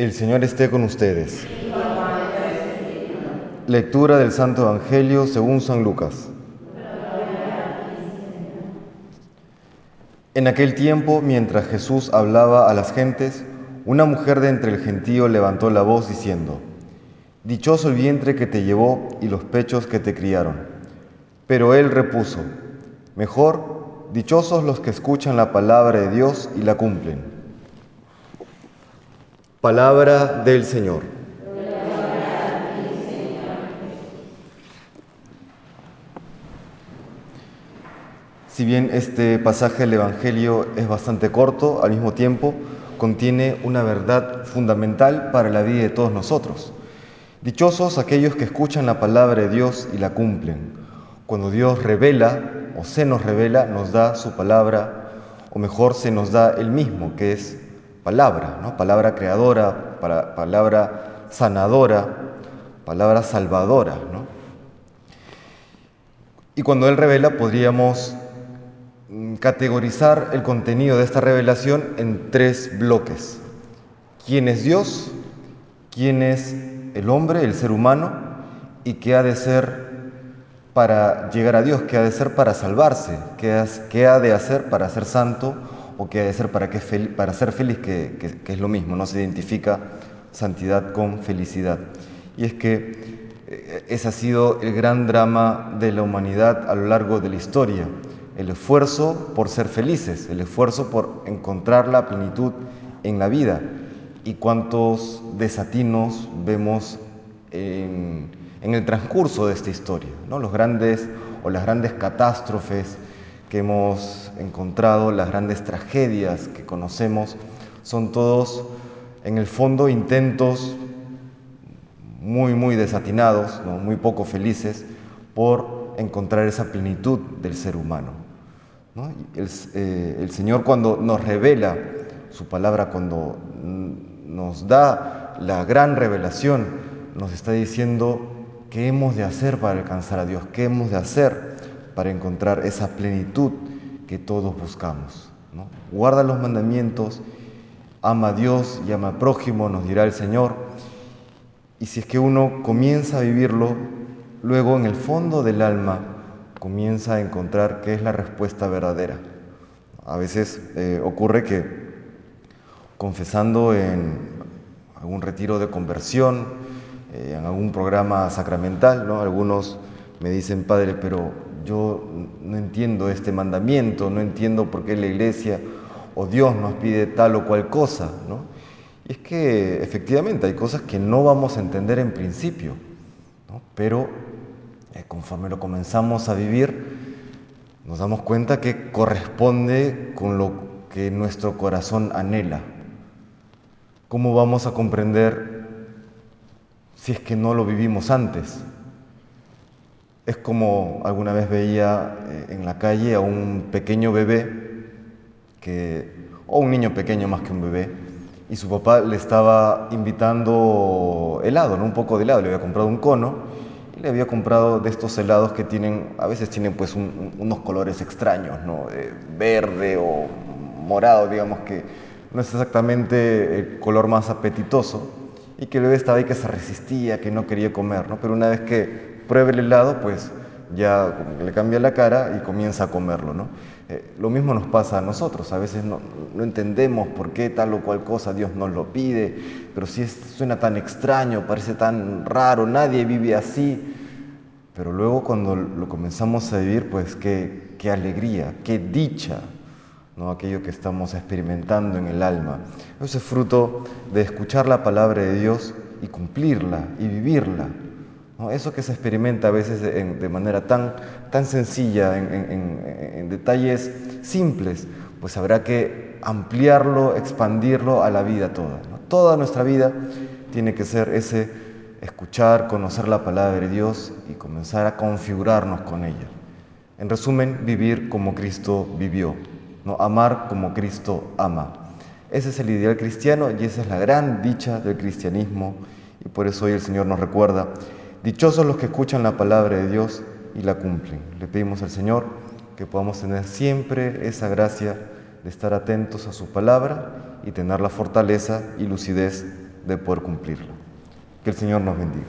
El Señor esté con ustedes. Lectura del Santo Evangelio según San Lucas. En aquel tiempo, mientras Jesús hablaba a las gentes, una mujer de entre el gentío levantó la voz diciendo, Dichoso el vientre que te llevó y los pechos que te criaron. Pero él repuso, Mejor, dichosos los que escuchan la palabra de Dios y la cumplen. Palabra del Señor. Si bien este pasaje del Evangelio es bastante corto, al mismo tiempo contiene una verdad fundamental para la vida de todos nosotros. Dichosos aquellos que escuchan la palabra de Dios y la cumplen. Cuando Dios revela o se nos revela, nos da su palabra, o mejor se nos da el mismo, que es palabra, ¿no? palabra creadora, palabra sanadora, palabra salvadora. ¿no? Y cuando Él revela, podríamos mm, categorizar el contenido de esta revelación en tres bloques. ¿Quién es Dios? ¿Quién es el hombre, el ser humano? ¿Y qué ha de ser para llegar a Dios? ¿Qué ha de ser para salvarse? ¿Qué ha de hacer para ser santo? O qué ha de ser para, que para ser feliz, que, es lo mismo, no se identifica santidad con felicidad. Y es que eh, ese ha sido el gran drama de la humanidad a lo largo de la historia, el esfuerzo por ser felices, el esfuerzo por encontrar la plenitud en la vida. Y cuántos desatinos vemos en, en el transcurso de esta historia, ¿no? los grandes o las grandes catástrofes que hemos encontrado, las grandes tragedias que conocemos, son todos en el fondo intentos muy, muy desatinados, muy poco felices por encontrar esa plenitud del ser humano. Eh, el, Señor cuando nos revela su palabra, cuando nos da la gran revelación, nos está diciendo qué hemos de hacer para alcanzar a Dios, qué hemos de hacer para encontrar esa plenitud que todos buscamos. Guarda los mandamientos, ama a Dios y ama al prójimo, nos dirá el Señor. Y si es que uno comienza a vivirlo, luego en el fondo del alma comienza a encontrar qué es la respuesta verdadera. A veces eh, ocurre que confesando en algún retiro de conversión, eh, en algún programa sacramental, ¿no? algunos me dicen, Padre, pero yo no entiendo este mandamiento, no entiendo por qué la iglesia o Dios nos pide tal o cual cosa, ¿no? Y es que efectivamente hay cosas que no vamos a entender en principio, pero eh, conforme lo comenzamos a vivir, nos damos cuenta que corresponde con lo que nuestro corazón anhela. ¿Cómo vamos a comprender si es que no lo vivimos antes? Es como alguna vez veía eh, en la calle a un pequeño bebé, que, o un niño pequeño más que un bebé, y su papá le estaba invitando helado, ¿no? un poco de helado, le había comprado un cono y le había comprado de estos helados que tienen, a veces tienen pues unos colores extraños, ¿no? verde o morado, digamos que no es exactamente el color más apetitoso, y que el bebé estaba ahí que se resistía, que no quería comer, ¿no? pero una vez que pruebe el helado, pues ya le cambia la cara y comienza a comerlo. ¿no? Eh, lo mismo nos pasa a nosotros, a veces no, entendemos por qué tal o cual cosa Dios nos lo pide, pero si suena tan extraño, parece tan raro, nadie vive así, pero luego cuando lo comenzamos a vivir, pues qué, qué alegría, qué dicha, ¿no? aquello que estamos experimentando en el alma. Eso es fruto de escuchar la palabra de Dios y cumplirla y vivirla. Eso que se experimenta a veces de, manera tan, tan sencilla, en, detalles simples, pues habrá que ampliarlo, expandirlo a la vida toda. Toda nuestra vida tiene que ser ese escuchar, conocer la palabra de Dios y comenzar a configurarnos con ella. En resumen, vivir como Cristo vivió, ¿no? amar como Cristo ama. Ese es el ideal cristiano y esa es la gran dicha del cristianismo y por eso hoy el Señor nos recuerda Dichosos los que escuchan la palabra de Dios y la cumplen. Le pedimos al Señor que podamos tener siempre esa gracia de estar atentos a su palabra y tener la fortaleza y lucidez de de poder cumplirlo. Que el Señor nos bendiga.